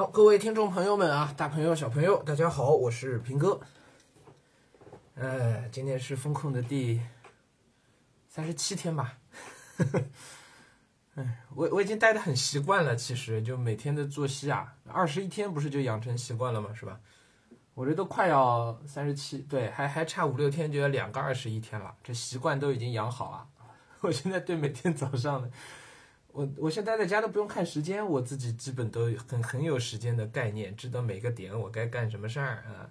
好，各位听众朋友们啊，大朋友、小朋友，大家好，我是平哥。呃，今天是风控的第三十七天吧。哎，我我已经待的很习惯了，其实就每天的作息啊，二十一天不是就养成习惯了吗？是吧？我这都快要三十七，对，还还差五六天就要两个二十一天了，这习惯都已经养好了。我现在对每天早上的。我我现在在家都不用看时间，我自己基本都很很有时间的概念，知道每个点我该干什么事儿啊。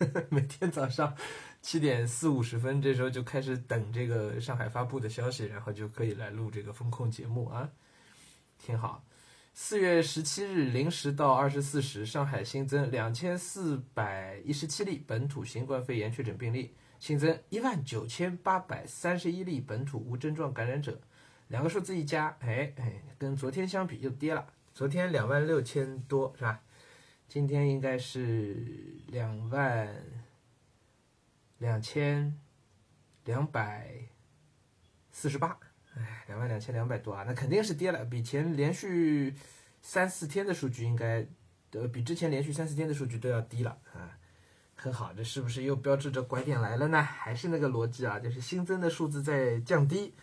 每天早上七点四五十分，这时候就开始等这个上海发布的消息，然后就可以来录这个风控节目啊，挺好。四月十七日零时到二十四时，上海新增两千四百一十七例本土新冠肺炎确诊病例，新增一万九千八百三十一例本土无症状感染者。两个数字一加，哎哎，跟昨天相比又跌了。昨天两万六千多是吧？今天应该是两万两千两百四十八，哎，两万两千两百多啊，那肯定是跌了，比前连续三四天的数据应该，呃，比之前连续三四天的数据都要低了啊，很好，这是不是又标志着拐点来了呢？还是那个逻辑啊，就是新增的数字在降低。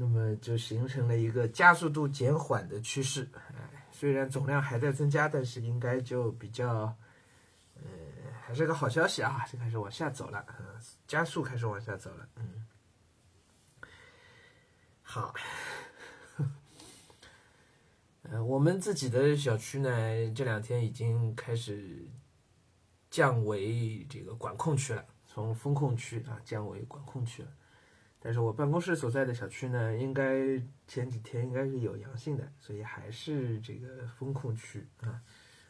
那么就形成了一个加速度减缓的趋势，哎，虽然总量还在增加，但是应该就比较，呃，还是个好消息啊，就开始往下走了，加速开始往下走了，嗯，好，呃，我们自己的小区呢，这两天已经开始降为这个管控区了，从风控区啊降为管控区了。但是我办公室所在的小区呢，应该前几天应该是有阳性的，所以还是这个风控区啊。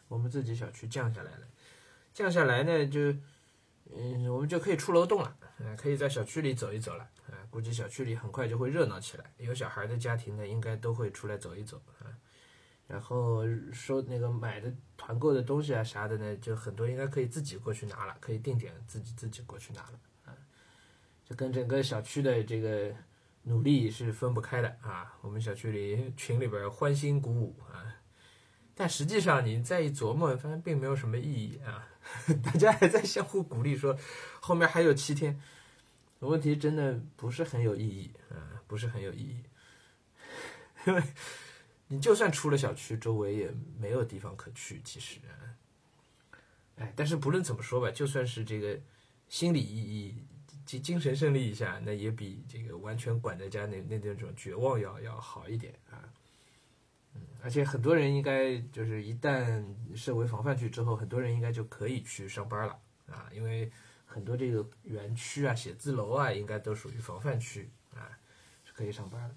我们自己小区降下来了，降下来呢，就嗯，我们就可以出楼栋了，啊，可以在小区里走一走了，啊，估计小区里很快就会热闹起来。有小孩的家庭呢，应该都会出来走一走啊。然后说那个买的团购的东西啊啥的呢，就很多应该可以自己过去拿了，可以定点自己自己过去拿了啊。就跟整个小区的这个努力是分不开的啊！我们小区里群里边欢欣鼓舞啊，但实际上你再一琢磨，发现并没有什么意义啊！大家还在相互鼓励说后面还有七天，问题真的不是很有意义啊，不是很有意义，因为你就算出了小区，周围也没有地方可去。其实，哎，但是不论怎么说吧，就算是这个心理意义。精精神胜利一下，那也比这个完全管在家那那那种绝望要要好一点啊。嗯，而且很多人应该就是一旦设为防范区之后，很多人应该就可以去上班了啊，因为很多这个园区啊、写字楼啊，应该都属于防范区啊，是可以上班的。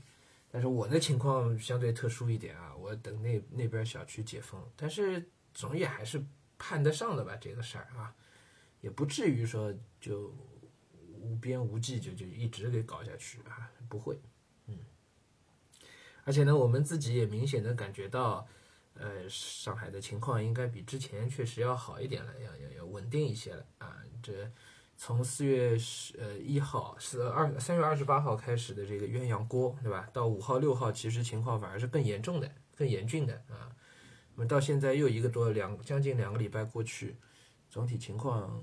但是我的情况相对特殊一点啊，我等那那边小区解封，但是总也还是盼得上的吧，这个事儿啊，也不至于说就。无边无际就就一直给搞下去啊，不会，嗯，而且呢，我们自己也明显的感觉到，呃，上海的情况应该比之前确实要好一点了，要要要稳定一些了啊。这从四月十呃一号是二三月二十八号开始的这个鸳鸯锅，对吧？到五号六号，其实情况反而是更严重的、更严峻的啊。那么到现在又一个多两将近两个礼拜过去。总体情况，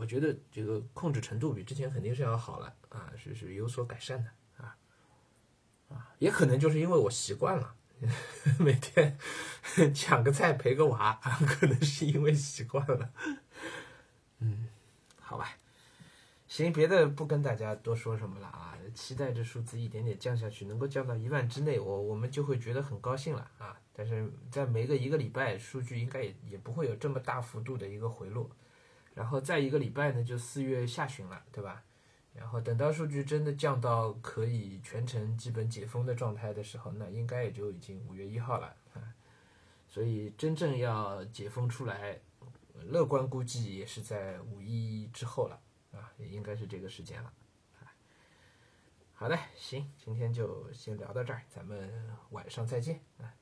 我觉得这个控制程度比之前肯定是要好了啊，是是有所改善的啊啊，也可能就是因为我习惯了，每天 抢个菜陪个娃，可能是因为习惯了。嗯，好吧，行，别的不跟大家多说什么了啊，期待这数字一点点降下去，能够降到一万之内，我我们就会觉得很高兴了啊。但是在没个一个礼拜，数据应该也也不会有这么大幅度的一个回落，然后再一个礼拜呢，就四月下旬了，对吧？然后等到数据真的降到可以全程基本解封的状态的时候，那应该也就已经五月一号了啊。所以真正要解封出来，乐观估计也是在五一之后了啊，也应该是这个时间了。好的，行，今天就先聊到这儿，咱们晚上再见啊。